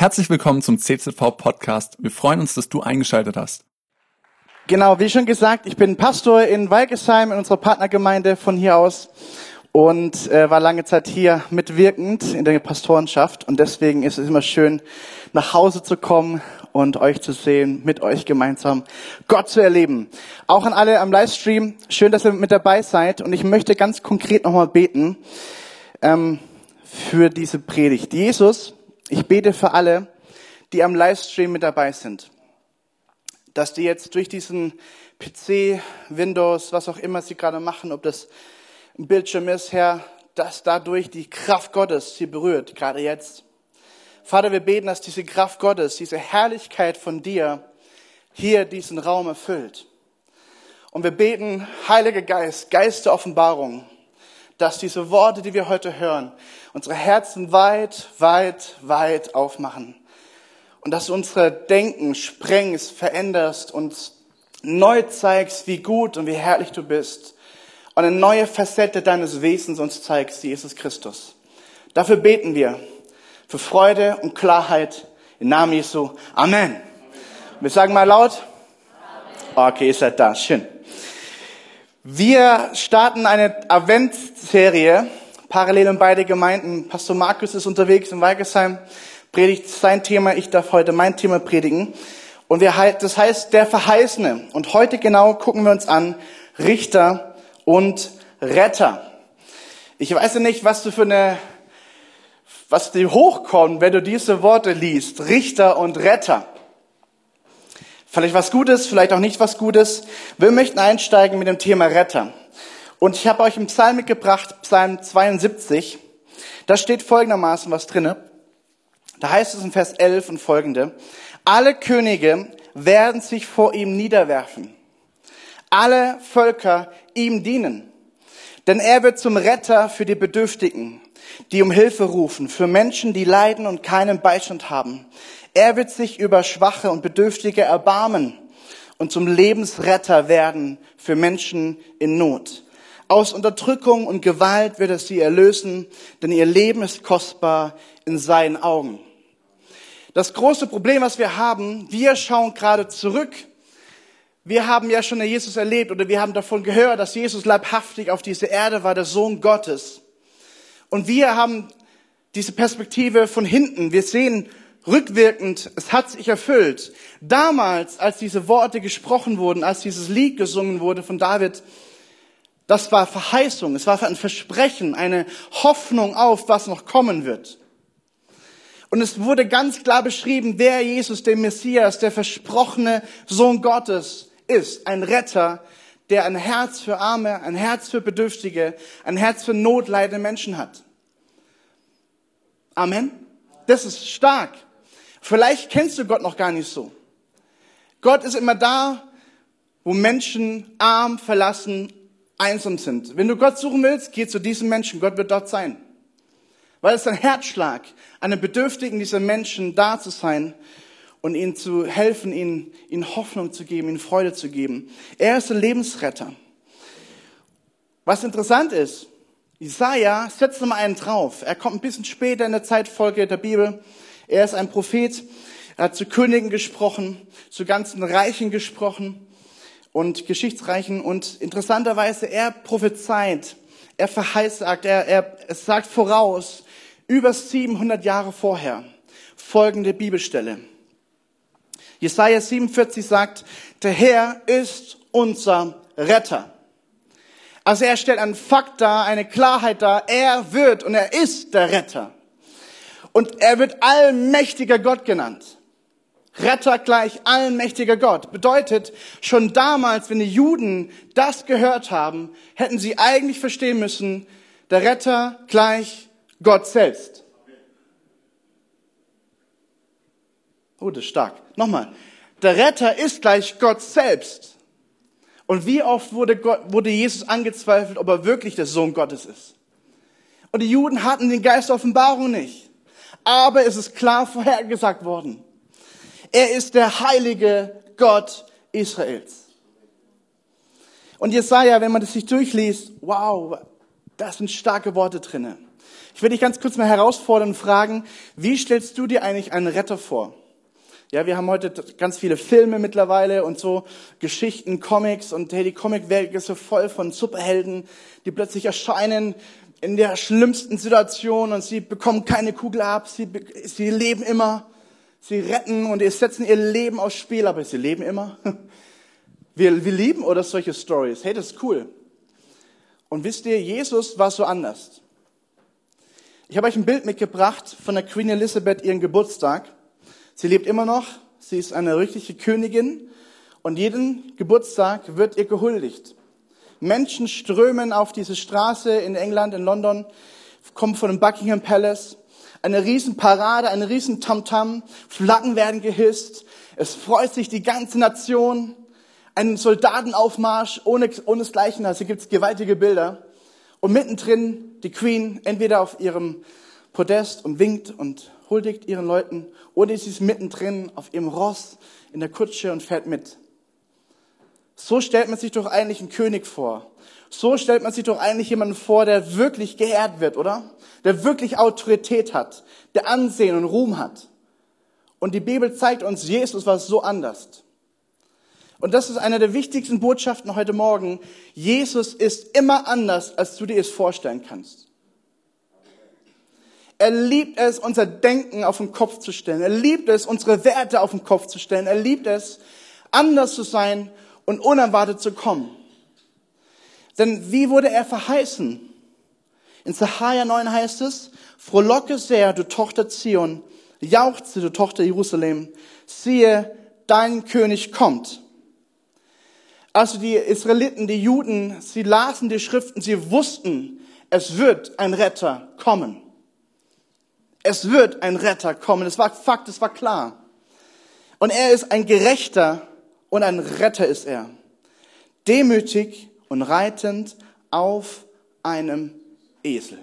Herzlich willkommen zum CZV Podcast. Wir freuen uns, dass du eingeschaltet hast. Genau, wie schon gesagt, ich bin Pastor in Walgesheim, in unserer Partnergemeinde von hier aus und äh, war lange Zeit hier mitwirkend in der Pastorenschaft und deswegen ist es immer schön, nach Hause zu kommen und euch zu sehen, mit euch gemeinsam Gott zu erleben. Auch an alle am Livestream, schön, dass ihr mit dabei seid und ich möchte ganz konkret nochmal beten ähm, für diese Predigt. Jesus, ich bete für alle, die am Livestream mit dabei sind, dass die jetzt durch diesen PC, Windows, was auch immer sie gerade machen, ob das ein Bildschirm ist, Herr, dass dadurch die Kraft Gottes sie berührt, gerade jetzt. Vater, wir beten, dass diese Kraft Gottes, diese Herrlichkeit von dir hier diesen Raum erfüllt. Und wir beten, Heiliger Geist, Geist der Offenbarung, dass diese Worte, die wir heute hören, unsere Herzen weit, weit, weit aufmachen. Und dass du unsere Denken sprengst, veränderst und neu zeigst, wie gut und wie herrlich du bist. Und eine neue Facette deines Wesens uns zeigst, Jesus Christus. Dafür beten wir. Für Freude und Klarheit im Namen Jesu. Amen. Wir sagen mal laut. Okay, ihr seid da. Schön. Wir starten eine Adventsserie, parallel in beide Gemeinden. Pastor Markus ist unterwegs in Weigesheim, predigt sein Thema, ich darf heute mein Thema predigen. Und wir, das heißt der Verheißene. Und heute genau gucken wir uns an Richter und Retter. Ich weiß ja nicht, was du für eine, was dir hochkommt, wenn du diese Worte liest. Richter und Retter. Vielleicht was Gutes, vielleicht auch nicht was Gutes. Wir möchten einsteigen mit dem Thema Retter. Und ich habe euch einen Psalm mitgebracht, Psalm 72. Da steht folgendermaßen was drinne. Da heißt es in Vers 11 und folgende. Alle Könige werden sich vor ihm niederwerfen. Alle Völker ihm dienen. Denn er wird zum Retter für die Bedürftigen, die um Hilfe rufen, für Menschen, die leiden und keinen Beistand haben. Er wird sich über Schwache und Bedürftige erbarmen und zum Lebensretter werden für Menschen in Not. Aus Unterdrückung und Gewalt wird er sie erlösen, denn ihr Leben ist kostbar in seinen Augen. Das große Problem, was wir haben, wir schauen gerade zurück. Wir haben ja schon Jesus erlebt oder wir haben davon gehört, dass Jesus leibhaftig auf diese Erde war, der Sohn Gottes. Und wir haben diese Perspektive von hinten. Wir sehen rückwirkend, es hat sich erfüllt. Damals, als diese Worte gesprochen wurden, als dieses Lied gesungen wurde von David, das war Verheißung, es war ein Versprechen, eine Hoffnung auf, was noch kommen wird. Und es wurde ganz klar beschrieben, wer Jesus, der Messias, der versprochene Sohn Gottes ist. Ein Retter, der ein Herz für Arme, ein Herz für Bedürftige, ein Herz für notleidende Menschen hat. Amen. Das ist stark. Vielleicht kennst du Gott noch gar nicht so. Gott ist immer da, wo Menschen arm, verlassen, einsam sind. Wenn du Gott suchen willst, geh zu diesem Menschen. Gott wird dort sein. Weil es ein Herzschlag, einem Bedürftigen dieser Menschen da zu sein und ihnen zu helfen, ihnen, ihnen Hoffnung zu geben, ihnen Freude zu geben. Er ist ein Lebensretter. Was interessant ist, Isaiah setzt nochmal einen drauf. Er kommt ein bisschen später in der Zeitfolge der Bibel. Er ist ein Prophet. Er hat zu Königen gesprochen, zu ganzen Reichen gesprochen und Geschichtsreichen. Und interessanterweise, er prophezeit, er verheißagt, er, er, sagt voraus, über 700 Jahre vorher, folgende Bibelstelle. Jesaja 47 sagt, der Herr ist unser Retter. Also er stellt einen Fakt dar, eine Klarheit dar. Er wird und er ist der Retter. Und er wird allmächtiger Gott genannt. Retter gleich allmächtiger Gott. Bedeutet, schon damals, wenn die Juden das gehört haben, hätten sie eigentlich verstehen müssen, der Retter gleich Gott selbst. Oh, das ist stark. Nochmal. Der Retter ist gleich Gott selbst. Und wie oft wurde, Gott, wurde Jesus angezweifelt, ob er wirklich der Sohn Gottes ist? Und die Juden hatten den Geist der Offenbarung nicht aber es ist klar vorhergesagt worden. Er ist der heilige Gott Israels. Und Jesaja, wenn man das sich durchliest, wow, da sind starke Worte drinne. Ich will dich ganz kurz mal herausfordern und fragen, wie stellst du dir eigentlich einen Retter vor? Ja, wir haben heute ganz viele Filme mittlerweile und so Geschichten, Comics und hey, die Comicwelt ist so voll von Superhelden, die plötzlich erscheinen in der schlimmsten Situation und sie bekommen keine Kugel ab, sie, sie leben immer, sie retten und setzen ihr Leben aufs Spiel, aber sie leben immer. Wir, wir lieben oder solche Stories. Hey, das ist cool. Und wisst ihr, Jesus war so anders. Ich habe euch ein Bild mitgebracht von der Queen Elizabeth, ihren Geburtstag. Sie lebt immer noch, sie ist eine richtige Königin und jeden Geburtstag wird ihr gehuldigt. Menschen strömen auf diese Straße in England, in London, kommen von dem Buckingham Palace. Eine Riesenparade, eine riesen Tamtam, Flaggen werden gehisst. Es freut sich die ganze Nation. Ein Soldatenaufmarsch ohne, ohne Gleichen. Also gibt es gewaltige Bilder. Und mittendrin die Queen entweder auf ihrem Podest und winkt und huldigt ihren Leuten oder sie ist mittendrin auf ihrem Ross in der Kutsche und fährt mit. So stellt man sich doch eigentlich einen König vor. So stellt man sich doch eigentlich jemanden vor, der wirklich geehrt wird, oder? Der wirklich Autorität hat, der Ansehen und Ruhm hat. Und die Bibel zeigt uns, Jesus war so anders. Und das ist eine der wichtigsten Botschaften heute Morgen. Jesus ist immer anders, als du dir es vorstellen kannst. Er liebt es, unser Denken auf den Kopf zu stellen. Er liebt es, unsere Werte auf den Kopf zu stellen. Er liebt es, anders zu sein und unerwartet zu kommen. Denn wie wurde er verheißen? In Sacharja 9 heißt es, frohlocke sehr, du Tochter Zion, jauchze, du Tochter Jerusalem, siehe, dein König kommt. Also die Israeliten, die Juden, sie lasen die Schriften, sie wussten, es wird ein Retter kommen. Es wird ein Retter kommen. Das war Fakt, das war klar. Und er ist ein Gerechter und ein Retter ist er. Demütig und reitend auf einem Esel.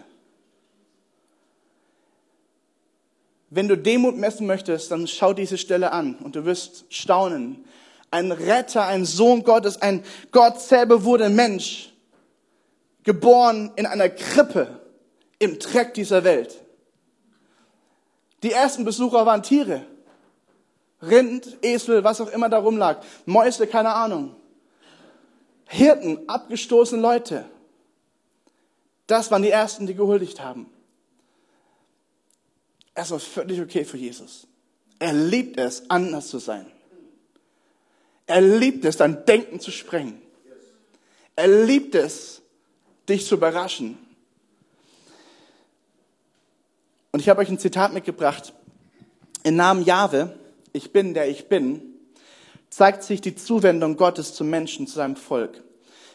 Wenn du Demut messen möchtest, dann schau diese Stelle an und du wirst staunen. Ein Retter, ein Sohn Gottes, ein Gott selber wurde Mensch, geboren in einer Krippe im Dreck dieser Welt. Die ersten Besucher waren Tiere. Rind, Esel, was auch immer da rumlag. Mäuse, keine Ahnung. Hirten, abgestoßene Leute. Das waren die ersten, die gehuldigt haben. Es war völlig okay für Jesus. Er liebt es, anders zu sein. Er liebt es, dein Denken zu sprengen. Er liebt es, dich zu überraschen. Und ich habe euch ein Zitat mitgebracht. Im Namen Jahwe, ich bin der ich bin, zeigt sich die Zuwendung Gottes zum Menschen, zu seinem Volk.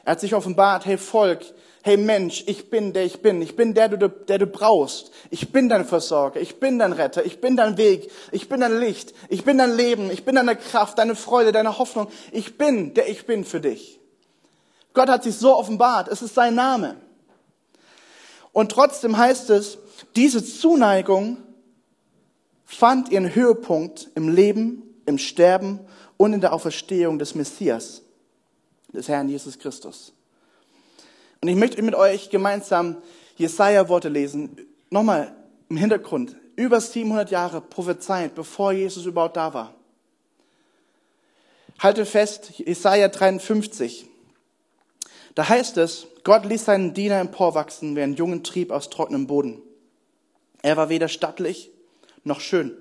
Er hat sich offenbart, hey Volk, hey Mensch, ich bin der ich bin, ich bin der, der, der du brauchst, ich bin dein Versorger, ich bin dein Retter, ich bin dein Weg, ich bin dein Licht, ich bin dein Leben, ich bin deine Kraft, deine Freude, deine Hoffnung, ich bin der ich bin für dich. Gott hat sich so offenbart, es ist sein Name. Und trotzdem heißt es, diese Zuneigung fand ihren Höhepunkt im Leben, im Sterben und in der Auferstehung des Messias, des Herrn Jesus Christus. Und ich möchte mit euch gemeinsam Jesaja-Worte lesen. Nochmal im Hintergrund. Über 700 Jahre prophezeit, bevor Jesus überhaupt da war. Halte fest, Jesaja 53. Da heißt es, Gott ließ seinen Diener emporwachsen wie einen jungen Trieb aus trockenem Boden. Er war weder stattlich noch schön.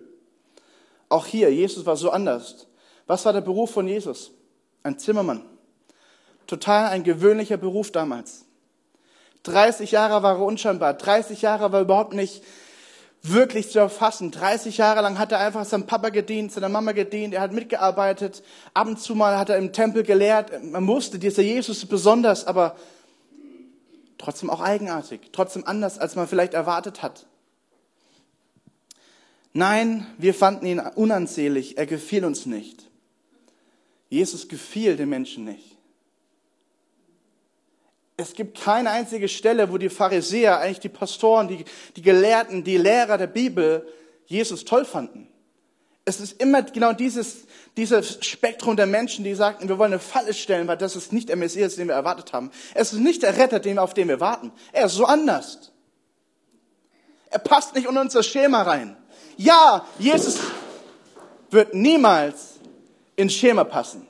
Auch hier, Jesus war so anders. Was war der Beruf von Jesus? Ein Zimmermann. Total ein gewöhnlicher Beruf damals. 30 Jahre war er unscheinbar. 30 Jahre war er überhaupt nicht wirklich zu erfassen. 30 Jahre lang hat er einfach seinem Papa gedient, seiner Mama gedient, er hat mitgearbeitet. Ab und zu mal hat er im Tempel gelehrt. Man wusste, dieser Jesus ist besonders, aber trotzdem auch eigenartig, trotzdem anders, als man vielleicht erwartet hat. Nein, wir fanden ihn unansehnlich, er gefiel uns nicht. Jesus gefiel den Menschen nicht. Es gibt keine einzige Stelle, wo die Pharisäer, eigentlich die Pastoren, die, die Gelehrten, die Lehrer der Bibel Jesus toll fanden. Es ist immer genau dieses, dieses Spektrum der Menschen, die sagten, wir wollen eine Falle stellen, weil das ist nicht der Messias, den wir erwartet haben. Es ist nicht der Retter, auf den wir warten. Er ist so anders. Er passt nicht in unser Schema rein. Ja, Jesus wird niemals ins Schema passen.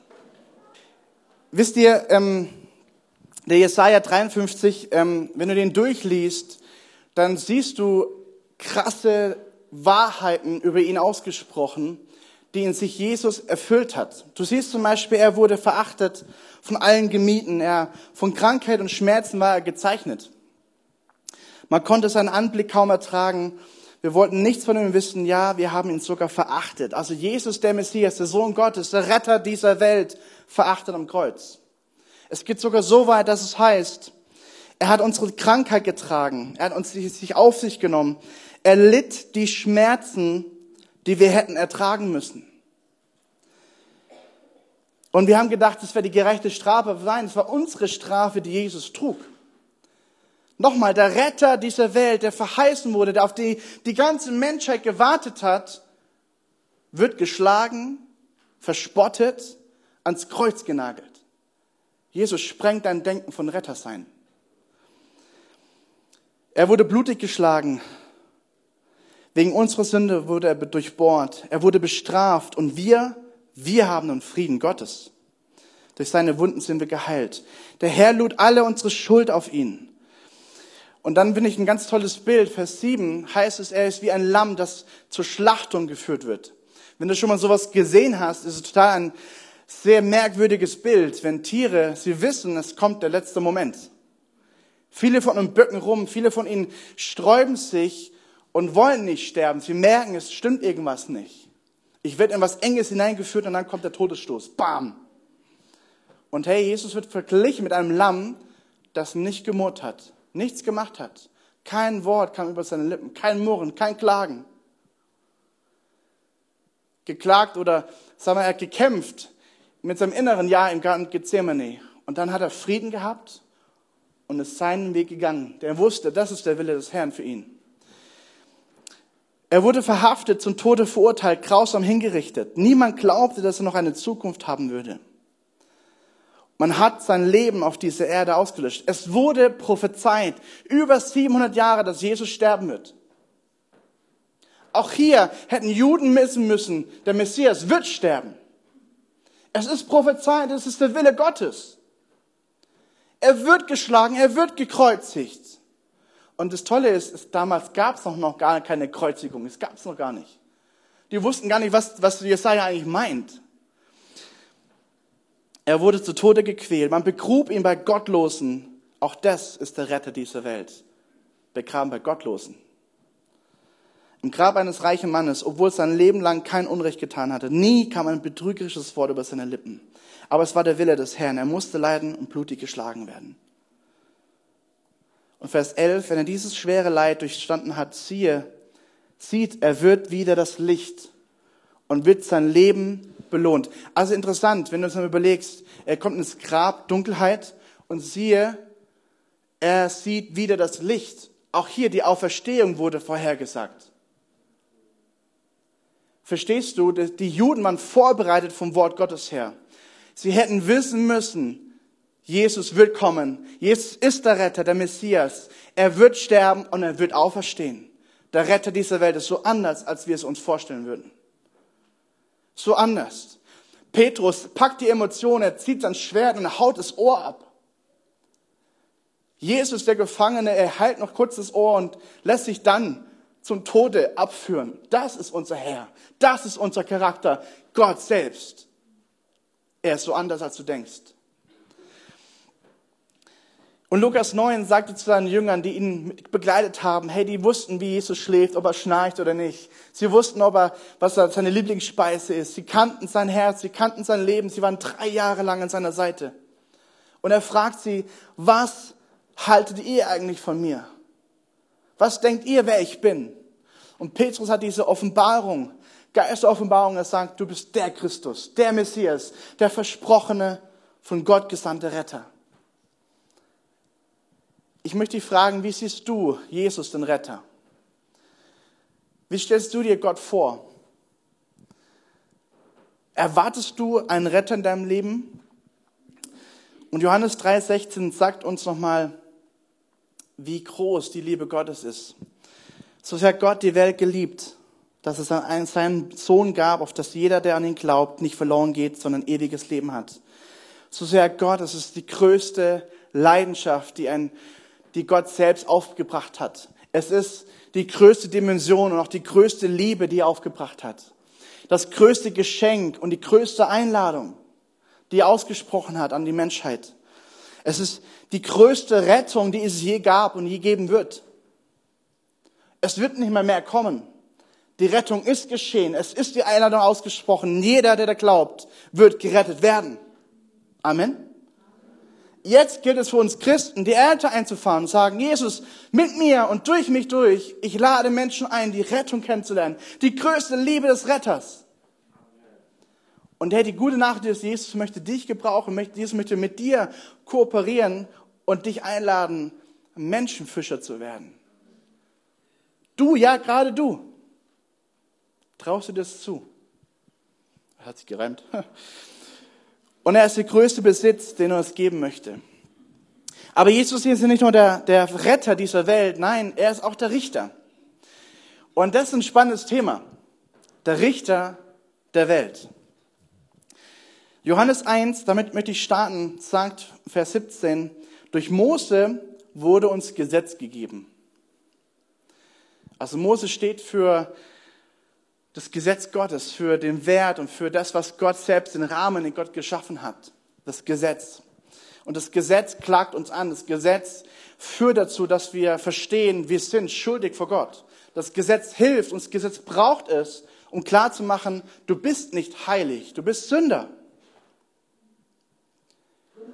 Wisst ihr, ähm, der Jesaja 53, ähm, wenn du den durchliest, dann siehst du krasse Wahrheiten über ihn ausgesprochen, die in sich Jesus erfüllt hat. Du siehst zum Beispiel, er wurde verachtet von allen gemieden, er, von Krankheit und Schmerzen war er gezeichnet. Man konnte seinen Anblick kaum ertragen. Wir wollten nichts von ihm wissen. Ja, wir haben ihn sogar verachtet. Also Jesus, der Messias, der Sohn Gottes, der Retter dieser Welt, verachtet am Kreuz. Es geht sogar so weit, dass es heißt, er hat unsere Krankheit getragen. Er hat uns sich auf sich genommen. Er litt die Schmerzen, die wir hätten ertragen müssen. Und wir haben gedacht, das wäre die gerechte Strafe. Nein, es war unsere Strafe, die Jesus trug. Nochmal, der Retter dieser Welt, der verheißen wurde, der auf die die ganze Menschheit gewartet hat, wird geschlagen, verspottet, ans Kreuz genagelt. Jesus sprengt dein Denken von Retter sein. Er wurde blutig geschlagen. Wegen unserer Sünde wurde er durchbohrt. Er wurde bestraft und wir, wir haben nun Frieden Gottes. Durch seine Wunden sind wir geheilt. Der Herr lud alle unsere Schuld auf ihn. Und dann finde ich ein ganz tolles Bild. Vers 7 heißt es, er ist wie ein Lamm, das zur Schlachtung geführt wird. Wenn du schon mal sowas gesehen hast, ist es total ein sehr merkwürdiges Bild, wenn Tiere, sie wissen, es kommt der letzte Moment. Viele von ihnen bücken rum, viele von ihnen sträuben sich und wollen nicht sterben. Sie merken, es stimmt irgendwas nicht. Ich werde in was Enges hineingeführt und dann kommt der Todesstoß. Bam! Und hey, Jesus wird verglichen mit einem Lamm, das nicht gemurrt hat, nichts gemacht hat. Kein Wort kam über seine Lippen, kein Murren, kein Klagen. Geklagt oder, sagen wir, er hat gekämpft mit seinem inneren Ja im Garten Gethsemane. Und dann hat er Frieden gehabt und ist seinen Weg gegangen. Der wusste, das ist der Wille des Herrn für ihn. Er wurde verhaftet, zum Tode verurteilt, grausam hingerichtet. Niemand glaubte, dass er noch eine Zukunft haben würde. Man hat sein Leben auf dieser Erde ausgelöscht. Es wurde prophezeit, über 700 Jahre, dass Jesus sterben wird. Auch hier hätten Juden wissen müssen, der Messias wird sterben. Es ist prophezeit, es ist der Wille Gottes. Er wird geschlagen, er wird gekreuzigt. Und das Tolle ist, ist damals gab es noch, noch gar keine Kreuzigung. Es gab es noch gar nicht. Die wussten gar nicht, was, was Jesaja eigentlich meint. Er wurde zu Tode gequält. Man begrub ihn bei Gottlosen. Auch das ist der Retter dieser Welt. Begraben bei Gottlosen. Im Grab eines reichen Mannes, obwohl sein Leben lang kein Unrecht getan hatte. Nie kam ein betrügerisches Wort über seine Lippen. Aber es war der Wille des Herrn. Er musste leiden und blutig geschlagen werden. Und Vers 11, wenn er dieses schwere Leid durchstanden hat, siehe, sieht, er wird wieder das Licht und wird sein Leben belohnt. Also interessant, wenn du uns mal überlegst, er kommt ins Grab, Dunkelheit, und siehe, er sieht wieder das Licht. Auch hier die Auferstehung wurde vorhergesagt. Verstehst du, die Juden waren vorbereitet vom Wort Gottes her. Sie hätten wissen müssen, Jesus wird kommen. Jesus ist der Retter, der Messias. Er wird sterben und er wird auferstehen. Der Retter dieser Welt ist so anders, als wir es uns vorstellen würden. So anders. Petrus packt die Emotionen, er zieht sein Schwert und haut das Ohr ab. Jesus, der Gefangene, er heilt noch kurz das Ohr und lässt sich dann zum Tode abführen. Das ist unser Herr. Das ist unser Charakter. Gott selbst. Er ist so anders, als du denkst. Und Lukas 9 sagte zu seinen Jüngern, die ihn begleitet haben, hey, die wussten, wie Jesus schläft, ob er schnarcht oder nicht. Sie wussten, ob er, was seine Lieblingsspeise ist. Sie kannten sein Herz, sie kannten sein Leben. Sie waren drei Jahre lang an seiner Seite. Und er fragt sie, was haltet ihr eigentlich von mir? Was denkt ihr, wer ich bin? Und Petrus hat diese Offenbarung, Geisteroffenbarung, er sagt, du bist der Christus, der Messias, der versprochene, von Gott gesandte Retter. Ich möchte dich fragen, wie siehst du Jesus, den Retter? Wie stellst du dir Gott vor? Erwartest du einen Retter in deinem Leben? Und Johannes 3,16 sagt uns nochmal, wie groß die Liebe Gottes ist. So sehr Gott die Welt geliebt, dass es einen, seinen Sohn gab, auf das jeder, der an ihn glaubt, nicht verloren geht, sondern ewiges Leben hat. So sehr Gott, das ist die größte Leidenschaft, die, ein, die Gott selbst aufgebracht hat. Es ist die größte Dimension und auch die größte Liebe, die er aufgebracht hat. Das größte Geschenk und die größte Einladung, die er ausgesprochen hat an die Menschheit. Es ist die größte Rettung, die es je gab und je geben wird. Es wird nicht mehr mehr kommen. Die Rettung ist geschehen. Es ist die Einladung ausgesprochen. Jeder, der da glaubt, wird gerettet werden. Amen. Jetzt gilt es für uns Christen, die Ernte einzufahren und sagen, Jesus, mit mir und durch mich durch, ich lade Menschen ein, die Rettung kennenzulernen. Die größte Liebe des Retters. Und der, die gute Nachricht ist, Jesus möchte dich gebrauchen, Jesus möchte mit dir kooperieren und dich einladen, Menschenfischer zu werden. Du, ja, gerade du. Traust du das zu? Hat sich gereimt. Und er ist der größte Besitz, den er uns geben möchte. Aber Jesus ist nicht nur der, der Retter dieser Welt, nein, er ist auch der Richter. Und das ist ein spannendes Thema. Der Richter der Welt. Johannes 1, damit möchte ich starten, sagt Vers 17, durch Mose wurde uns Gesetz gegeben. Also Mose steht für das Gesetz Gottes, für den Wert und für das, was Gott selbst, den Rahmen, den Gott geschaffen hat. Das Gesetz. Und das Gesetz klagt uns an. Das Gesetz führt dazu, dass wir verstehen, wir sind schuldig vor Gott. Das Gesetz hilft, und das Gesetz braucht es, um klarzumachen, du bist nicht heilig, du bist Sünder.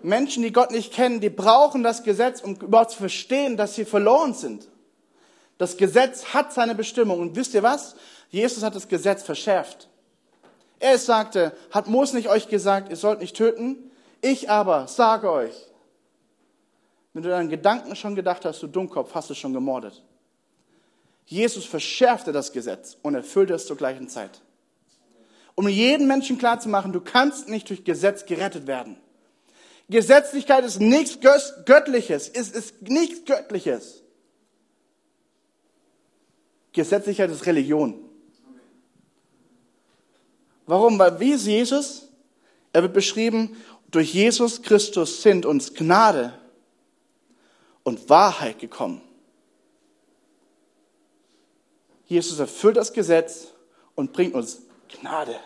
Menschen, die Gott nicht kennen, die brauchen das Gesetz, um überhaupt zu verstehen, dass sie verloren sind. Das Gesetz hat seine Bestimmung. Und wisst ihr was? Jesus hat das Gesetz verschärft. Er sagte, hat Mose nicht euch gesagt, ihr sollt nicht töten? Ich aber sage euch, wenn du deinen Gedanken schon gedacht hast, du Dummkopf, hast du schon gemordet. Jesus verschärfte das Gesetz und erfüllte es zur gleichen Zeit. Um jeden Menschen klarzumachen, du kannst nicht durch Gesetz gerettet werden. Gesetzlichkeit ist nichts Göttliches, ist, ist nichts Göttliches. Gesetzlichkeit ist Religion. Warum? Weil wie ist Jesus? Er wird beschrieben, durch Jesus Christus sind uns Gnade und Wahrheit gekommen. Jesus erfüllt das Gesetz und bringt uns Gnade.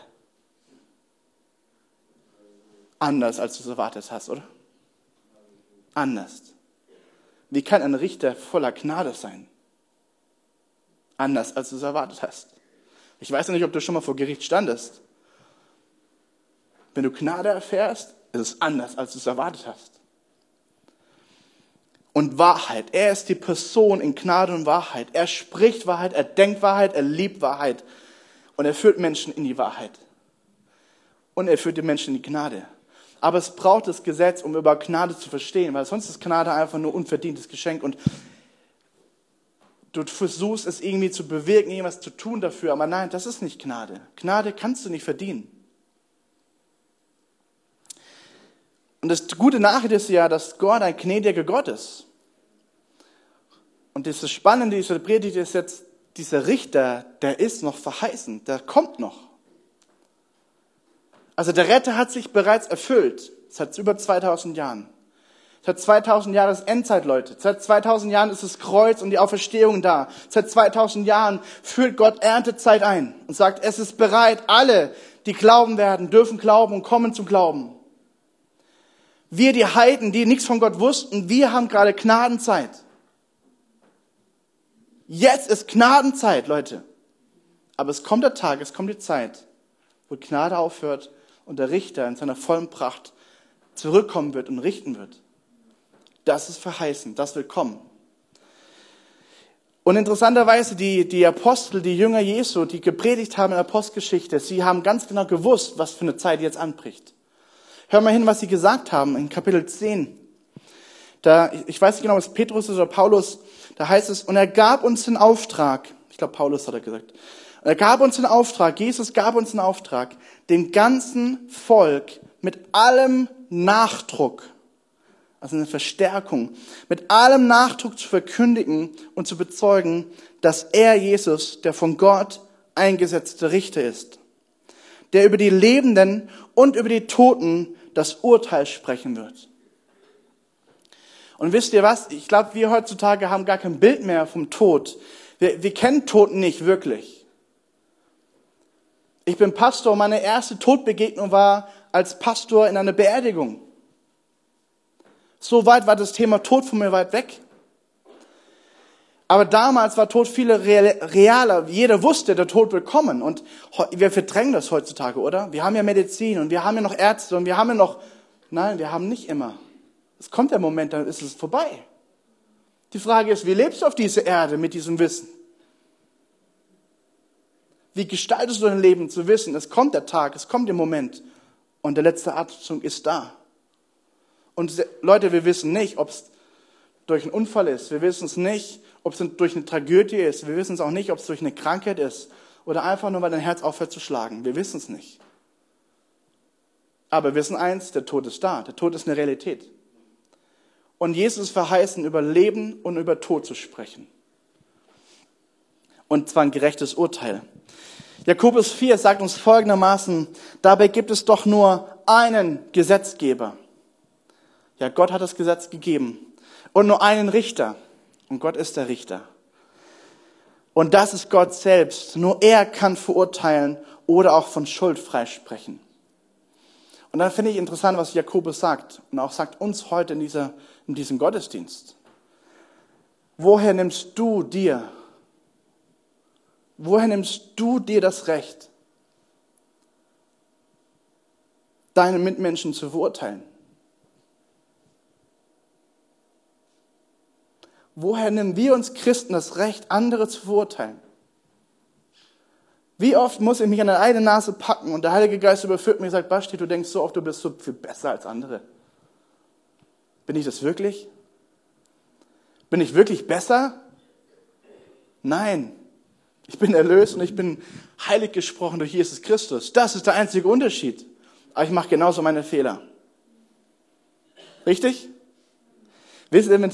Anders, als du es erwartet hast, oder? Anders. Wie kann ein Richter voller Gnade sein? Anders, als du es erwartet hast. Ich weiß ja nicht, ob du schon mal vor Gericht standest. Wenn du Gnade erfährst, ist es anders, als du es erwartet hast. Und Wahrheit. Er ist die Person in Gnade und Wahrheit. Er spricht Wahrheit, er denkt Wahrheit, er liebt Wahrheit. Und er führt Menschen in die Wahrheit. Und er führt die Menschen in die Gnade. Aber es braucht das Gesetz, um über Gnade zu verstehen, weil sonst ist Gnade einfach nur unverdientes Geschenk und du versuchst es irgendwie zu bewirken, irgendwas zu tun dafür, aber nein, das ist nicht Gnade. Gnade kannst du nicht verdienen. Und das gute Nachricht ist ja, dass Gott ein gnädiger Gott ist. Und das Spannende dieser Predigt ist jetzt, dieser Richter, der ist noch verheißen, der kommt noch. Also der Retter hat sich bereits erfüllt, seit über 2000 Jahren. Seit 2000 Jahren ist Endzeit, Leute. Seit 2000 Jahren ist das Kreuz und die Auferstehung da. Seit 2000 Jahren führt Gott Erntezeit ein und sagt, es ist bereit, alle, die glauben werden, dürfen glauben und kommen zum Glauben. Wir, die Heiden, die nichts von Gott wussten, wir haben gerade Gnadenzeit. Jetzt ist Gnadenzeit, Leute. Aber es kommt der Tag, es kommt die Zeit, wo Gnade aufhört und der Richter in seiner vollen Pracht zurückkommen wird und richten wird. Das ist verheißen, das wird kommen. Und interessanterweise, die, die Apostel, die Jünger Jesu, die gepredigt haben in der Apostelgeschichte, sie haben ganz genau gewusst, was für eine Zeit jetzt anbricht. Hör mal hin, was sie gesagt haben in Kapitel 10. Da, ich weiß nicht genau, ob es Petrus ist oder Paulus, da heißt es, und er gab uns den Auftrag, ich glaube Paulus hat er gesagt, er gab uns den Auftrag, Jesus gab uns den Auftrag, dem ganzen Volk mit allem Nachdruck also eine Verstärkung, mit allem Nachdruck zu verkündigen und zu bezeugen, dass er Jesus, der von Gott eingesetzte Richter ist, der über die Lebenden und über die Toten das Urteil sprechen wird. Und wisst ihr was? Ich glaube, wir heutzutage haben gar kein Bild mehr vom Tod. Wir, wir kennen Toten nicht wirklich. Ich bin Pastor. Meine erste Todbegegnung war als Pastor in einer Beerdigung. So weit war das Thema Tod von mir weit weg. Aber damals war Tod viel realer. Jeder wusste, der Tod wird kommen. Und wir verdrängen das heutzutage, oder? Wir haben ja Medizin und wir haben ja noch Ärzte und wir haben ja noch, nein, wir haben nicht immer. Es kommt der Moment, dann ist es vorbei. Die Frage ist, wie lebst du auf dieser Erde mit diesem Wissen? Wie gestaltest du dein Leben zu wissen, es kommt der Tag, es kommt der Moment und der letzte Atemzug ist da. Und Leute, wir wissen nicht, ob es durch einen Unfall ist. Wir wissen es nicht, ob es durch eine Tragödie ist. Wir wissen es auch nicht, ob es durch eine Krankheit ist oder einfach nur, weil dein Herz aufhört zu schlagen. Wir wissen es nicht. Aber wir wissen eins, der Tod ist da. Der Tod ist eine Realität. Und Jesus verheißen, über Leben und über Tod zu sprechen. Und zwar ein gerechtes Urteil. Jakobus 4 sagt uns folgendermaßen, dabei gibt es doch nur einen Gesetzgeber. Ja, Gott hat das Gesetz gegeben. Und nur einen Richter. Und Gott ist der Richter. Und das ist Gott selbst. Nur er kann verurteilen oder auch von Schuld freisprechen. Und dann finde ich interessant, was Jakobus sagt und auch sagt uns heute in, dieser, in diesem Gottesdienst. Woher nimmst du dir, woher nimmst du dir das Recht, deine Mitmenschen zu verurteilen? Woher nehmen wir uns Christen das Recht, andere zu verurteilen? Wie oft muss ich mich an der eine Nase packen und der Heilige Geist überführt mir und sagt, Basti, du denkst so oft, du bist so viel besser als andere. Bin ich das wirklich? Bin ich wirklich besser? Nein. Ich bin erlöst und ich bin heilig gesprochen durch Jesus Christus. Das ist der einzige Unterschied. Aber ich mache genauso meine Fehler. Richtig? Wisst ihr,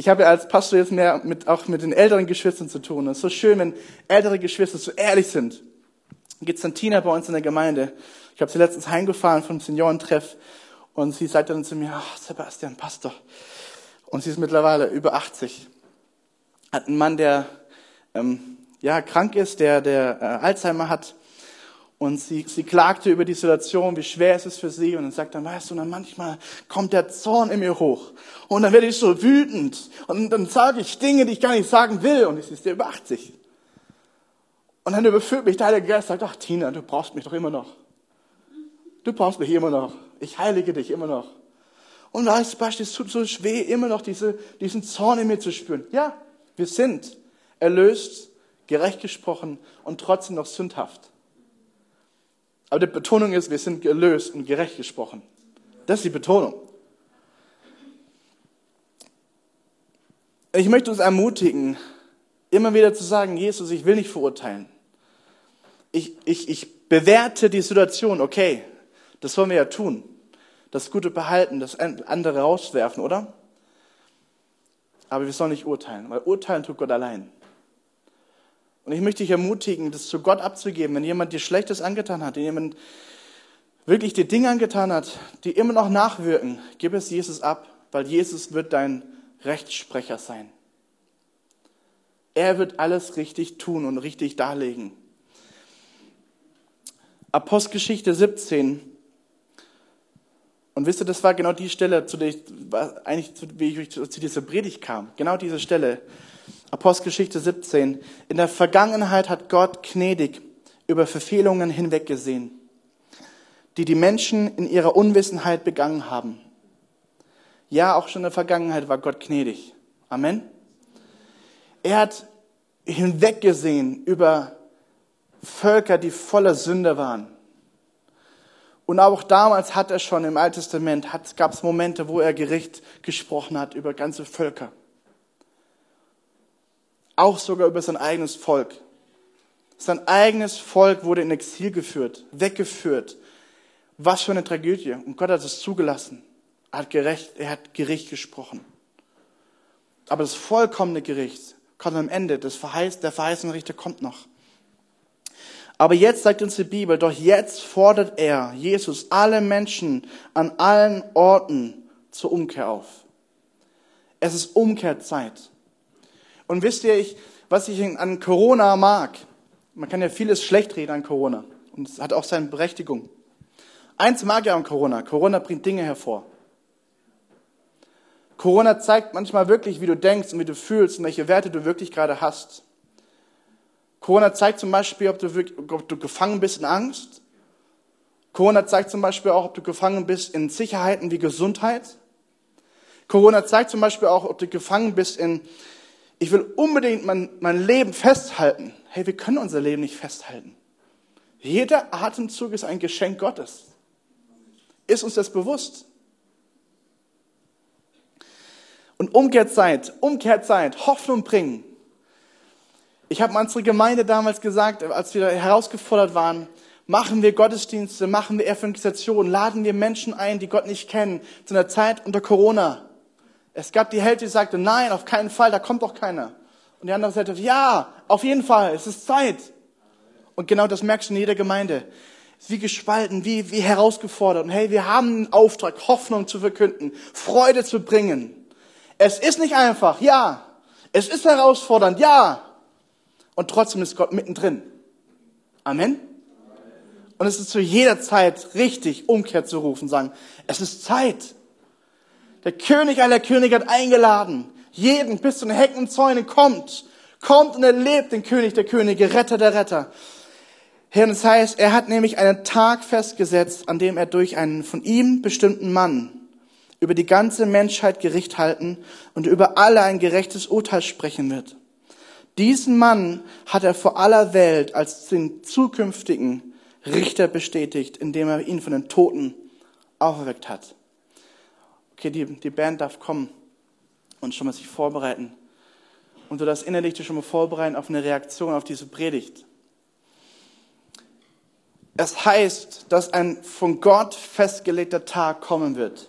ich habe ja als Pastor jetzt mehr mit, auch mit den älteren Geschwistern zu tun. Es ist so schön, wenn ältere Geschwister so ehrlich sind. Gibt es dann Tina bei uns in der Gemeinde. Ich habe sie letztens heimgefahren vom Seniorentreff und sie sagte dann zu mir, ach, Sebastian, Pastor. Und sie ist mittlerweile über 80. Hat einen Mann, der ähm, ja krank ist, der, der äh, Alzheimer hat. Und sie, sie klagte über die Situation, wie schwer es ist für sie. Und dann sagt er, weißt du, dann manchmal kommt der Zorn in mir hoch. Und dann werde ich so wütend. Und dann sage ich Dinge, die ich gar nicht sagen will. Und ich ist der über 80. Und dann überführt mich der Heilige Geist sagt, ach Tina, du brauchst mich doch immer noch. Du brauchst mich immer noch. Ich heilige dich immer noch. Und da ist Beispiel, es tut so schwer, immer noch diese, diesen Zorn in mir zu spüren. Ja, wir sind erlöst, gerecht gesprochen und trotzdem noch sündhaft. Aber die Betonung ist, wir sind gelöst und gerecht gesprochen. Das ist die Betonung. Ich möchte uns ermutigen, immer wieder zu sagen, Jesus, ich will nicht verurteilen. Ich, ich, ich bewerte die Situation, okay, das sollen wir ja tun. Das Gute behalten, das andere rauswerfen, oder? Aber wir sollen nicht urteilen, weil urteilen tut Gott allein. Und ich möchte dich ermutigen, das zu Gott abzugeben, wenn jemand dir Schlechtes angetan hat, wenn jemand wirklich dir Dinge angetan hat, die immer noch nachwirken, gib es Jesus ab, weil Jesus wird dein Rechtssprecher sein. Er wird alles richtig tun und richtig darlegen. Apostelgeschichte 17. Und wisst ihr, das war genau die Stelle, zu der ich, eigentlich, wie ich zu dieser Predigt kam. Genau diese Stelle. Apostelgeschichte 17. In der Vergangenheit hat Gott gnädig über Verfehlungen hinweggesehen, die die Menschen in ihrer Unwissenheit begangen haben. Ja, auch schon in der Vergangenheit war Gott gnädig. Amen. Er hat hinweggesehen über Völker, die voller Sünde waren. Und auch damals hat er schon im Alten Testament, gab es Momente, wo er Gericht gesprochen hat über ganze Völker auch sogar über sein eigenes Volk. Sein eigenes Volk wurde in Exil geführt, weggeführt. Was für eine Tragödie. Und Gott hat es zugelassen. Er hat, gerecht, er hat Gericht gesprochen. Aber das vollkommene Gericht kommt am Ende. Das Verheiß, der verheißene Richter kommt noch. Aber jetzt sagt uns die Bibel, doch jetzt fordert er, Jesus, alle Menschen an allen Orten zur Umkehr auf. Es ist Umkehrzeit. Und wisst ihr, ich, was ich an Corona mag, man kann ja vieles schlecht reden an Corona. Und es hat auch seine Berechtigung. Eins mag ich an Corona. Corona bringt Dinge hervor. Corona zeigt manchmal wirklich, wie du denkst und wie du fühlst und welche Werte du wirklich gerade hast. Corona zeigt zum Beispiel, ob du, wirklich, ob du gefangen bist in Angst. Corona zeigt zum Beispiel auch, ob du gefangen bist in Sicherheiten wie Gesundheit. Corona zeigt zum Beispiel auch, ob du gefangen bist in, ich will unbedingt mein, mein Leben festhalten. Hey, wir können unser Leben nicht festhalten. Jeder Atemzug ist ein Geschenk Gottes. Ist uns das bewusst? Und Umkehrzeit, Umkehrzeit, Hoffnung bringen. Ich habe unsere Gemeinde damals gesagt, als wir herausgefordert waren, machen wir Gottesdienste, machen wir Evangelisation, laden wir Menschen ein, die Gott nicht kennen, zu einer Zeit unter Corona. Es gab die Hälfte, die sagte, nein, auf keinen Fall, da kommt doch keiner. Und die andere sagte, ja, auf jeden Fall, es ist Zeit. Und genau das merkst du in jeder Gemeinde. Wie gespalten, wie, wie herausgefordert. Und hey, wir haben einen Auftrag, Hoffnung zu verkünden, Freude zu bringen. Es ist nicht einfach, ja. Es ist herausfordernd, ja. Und trotzdem ist Gott mittendrin. Amen. Und es ist zu jeder Zeit richtig, Umkehr zu rufen, sagen, es ist Zeit. Der König aller Könige hat eingeladen. Jeden bis zu den Hecken und Zäunen kommt. Kommt und erlebt den König der Könige, Retter der Retter. Herr, das heißt, er hat nämlich einen Tag festgesetzt, an dem er durch einen von ihm bestimmten Mann über die ganze Menschheit Gericht halten und über alle ein gerechtes Urteil sprechen wird. Diesen Mann hat er vor aller Welt als den zukünftigen Richter bestätigt, indem er ihn von den Toten auferweckt hat. Okay, die, die Band darf kommen und schon mal sich vorbereiten. Und du das innerlich dich schon mal vorbereiten auf eine Reaktion auf diese Predigt. Es heißt, dass ein von Gott festgelegter Tag kommen wird.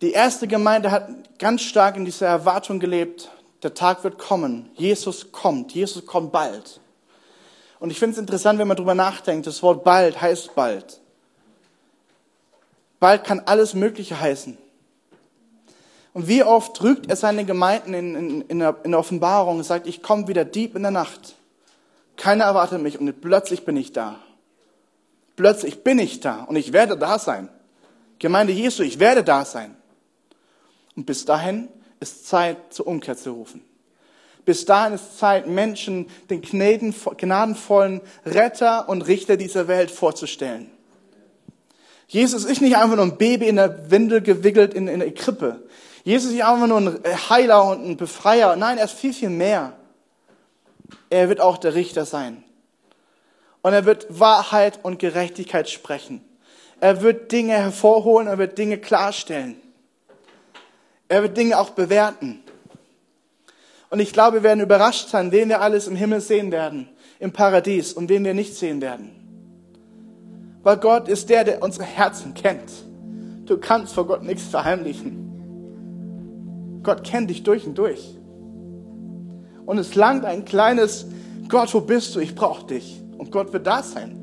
Die erste Gemeinde hat ganz stark in dieser Erwartung gelebt, der Tag wird kommen, Jesus kommt, Jesus kommt bald. Und ich finde es interessant, wenn man darüber nachdenkt, das Wort bald heißt bald. Bald kann alles Mögliche heißen. Und wie oft rügt er seine Gemeinden in, in, in, der, in der Offenbarung und sagt, ich komme wieder deep in der Nacht. Keiner erwartet mich und plötzlich bin ich da. Plötzlich bin ich da und ich werde da sein. Gemeinde Jesu, ich werde da sein. Und bis dahin ist Zeit, zur Umkehr zu rufen. Bis dahin ist Zeit, Menschen den gnadenvollen Retter und Richter dieser Welt vorzustellen. Jesus ist nicht einfach nur ein Baby in der Windel gewickelt in, in der Krippe. Jesus ist nicht einfach nur ein Heiler und ein Befreier. Nein, er ist viel, viel mehr. Er wird auch der Richter sein. Und er wird Wahrheit und Gerechtigkeit sprechen. Er wird Dinge hervorholen, er wird Dinge klarstellen. Er wird Dinge auch bewerten. Und ich glaube, wir werden überrascht sein, wen wir alles im Himmel sehen werden, im Paradies und wen wir nicht sehen werden. Weil Gott ist der, der unsere Herzen kennt. Du kannst vor Gott nichts verheimlichen. Gott kennt dich durch und durch. Und es langt ein kleines Gott, wo bist du? Ich brauche dich. Und Gott wird da sein.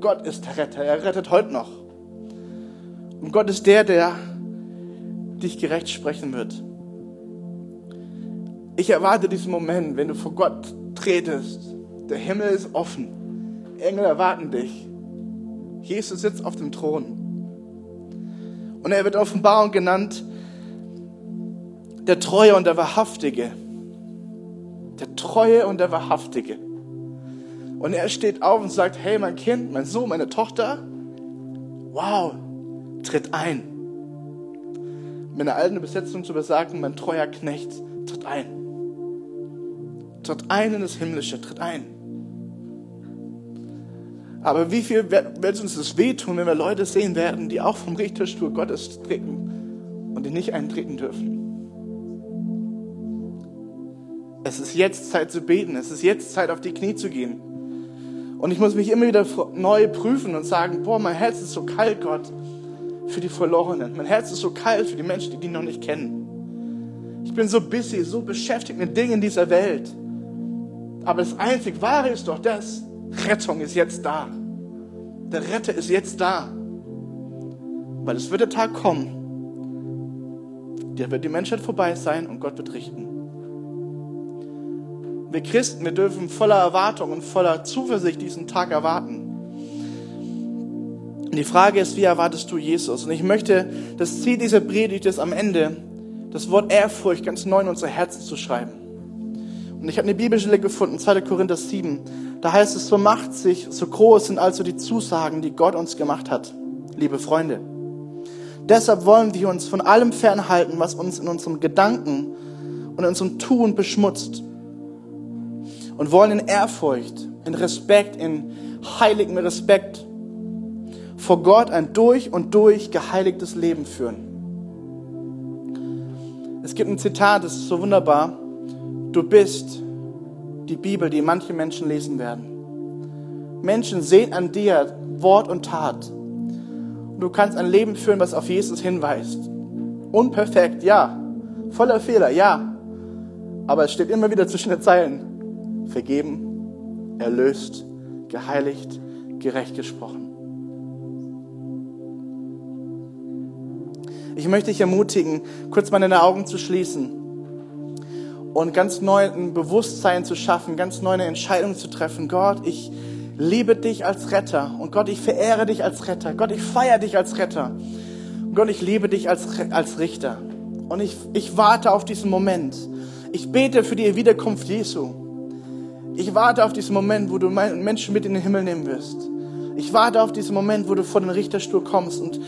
Gott ist der Retter. Er rettet heute noch. Und Gott ist der, der dich gerecht sprechen wird. Ich erwarte diesen Moment, wenn du vor Gott tretest. Der Himmel ist offen. Engel erwarten dich. Jesus sitzt auf dem Thron. Und er wird Offenbarung genannt, der Treue und der Wahrhaftige. Der Treue und der Wahrhaftige. Und er steht auf und sagt, hey mein Kind, mein Sohn, meine Tochter, wow, tritt ein mit einer alten Übersetzung zu besagen, mein treuer Knecht, tritt ein. Tritt ein in das Himmlische, tritt ein. Aber wie viel wird uns das wehtun, wenn wir Leute sehen werden, die auch vom Richterstuhl Gottes treten und die nicht eintreten dürfen? Es ist jetzt Zeit zu beten. Es ist jetzt Zeit, auf die Knie zu gehen. Und ich muss mich immer wieder neu prüfen und sagen, boah, mein Herz ist so kalt, Gott. für die Verlorenen. Mein Herz ist so kalt für die Menschen, die die noch nicht kennen. Ich bin so busy, so beschäftigt mit Dingen dieser Welt. Aber das einzig Wahre ist doch das, Rettung ist jetzt da. Der Retter ist jetzt da. Weil es wird der Tag kommen, der wird die Menschheit vorbei sein und Gott wird richten. Wir Christen, wir dürfen voller Erwartung und voller Zuversicht diesen Tag erwarten. Und die Frage ist, wie erwartest du Jesus? Und ich möchte, das Ziel dieser Predigt ist am Ende, das Wort Ehrfurcht ganz neu in unser Herzen zu schreiben. Und ich habe eine Bibelstelle gefunden, 2. Korinther 7. Da heißt es, so macht sich, so groß sind also die Zusagen, die Gott uns gemacht hat, liebe Freunde. Deshalb wollen wir uns von allem fernhalten, was uns in unserem Gedanken und in unserem Tun beschmutzt. Und wollen in Ehrfurcht, in Respekt, in heiligem Respekt vor Gott ein durch und durch geheiligtes Leben führen. Es gibt ein Zitat, das ist so wunderbar. Du bist die Bibel, die manche Menschen lesen werden. Menschen sehen an dir Wort und Tat. Du kannst ein Leben führen, was auf Jesus hinweist. Unperfekt, ja. Voller Fehler, ja. Aber es steht immer wieder zwischen den Zeilen. Vergeben, erlöst, geheiligt, gerecht gesprochen. Ich möchte dich ermutigen, kurz mal deine Augen zu schließen und ganz neu ein Bewusstsein zu schaffen, ganz neu eine Entscheidung zu treffen. Gott, ich liebe dich als Retter und Gott, ich verehre dich als Retter. Gott, ich feiere dich als Retter. Und Gott, ich liebe dich als, als Richter. Und ich, ich warte auf diesen Moment. Ich bete für die Wiederkunft Jesu. Ich warte auf diesen Moment, wo du Menschen mit in den Himmel nehmen wirst. Ich warte auf diesen Moment, wo du vor den Richterstuhl kommst und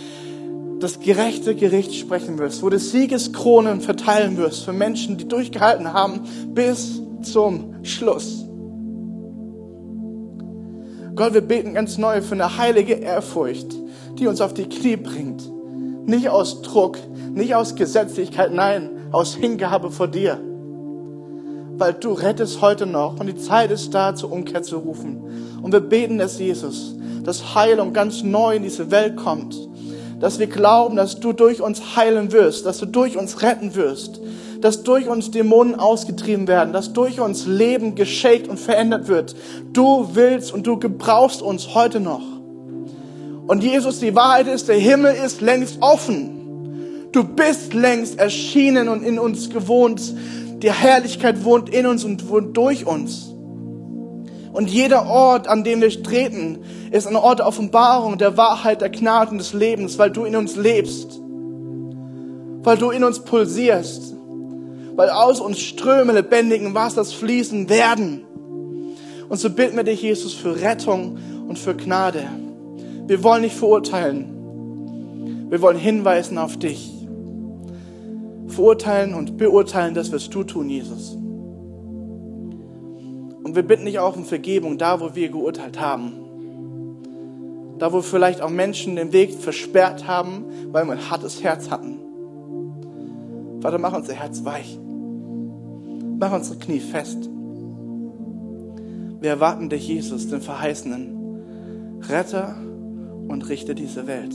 das gerechte Gericht sprechen wirst, wo du Siegeskronen verteilen wirst für Menschen, die durchgehalten haben bis zum Schluss. Gott, wir beten ganz neu für eine heilige Ehrfurcht, die uns auf die Knie bringt. Nicht aus Druck, nicht aus Gesetzlichkeit, nein, aus Hingabe vor dir. Weil du rettest heute noch und die Zeit ist da, zur Umkehr zu rufen. Und wir beten dass Jesus, dass Heilung ganz neu in diese Welt kommt. Dass wir glauben, dass du durch uns heilen wirst, dass du durch uns retten wirst, dass durch uns Dämonen ausgetrieben werden, dass durch uns Leben geschakt und verändert wird. Du willst und du gebrauchst uns heute noch. Und Jesus, die Wahrheit ist, der Himmel ist längst offen. Du bist längst erschienen und in uns gewohnt. Die Herrlichkeit wohnt in uns und wohnt durch uns. Und jeder Ort, an dem wir treten, ist ein Ort der Offenbarung, der Wahrheit, der Gnade und des Lebens, weil du in uns lebst. Weil du in uns pulsierst weil aus uns Ströme lebendigen Wassers fließen werden. Und so bitten wir dich, Jesus, für Rettung und für Gnade. Wir wollen nicht verurteilen. Wir wollen hinweisen auf dich. Verurteilen und beurteilen, das wirst du tun, Jesus. Und wir bitten dich auch um Vergebung, da wo wir geurteilt haben. Da wo vielleicht auch Menschen den Weg versperrt haben, weil wir ein hartes Herz hatten. Vater, mach unser Herz weich. Mach unsere Knie fest. Wir erwarten dich, Jesus, den verheißenen Retter und Richter dieser Welt.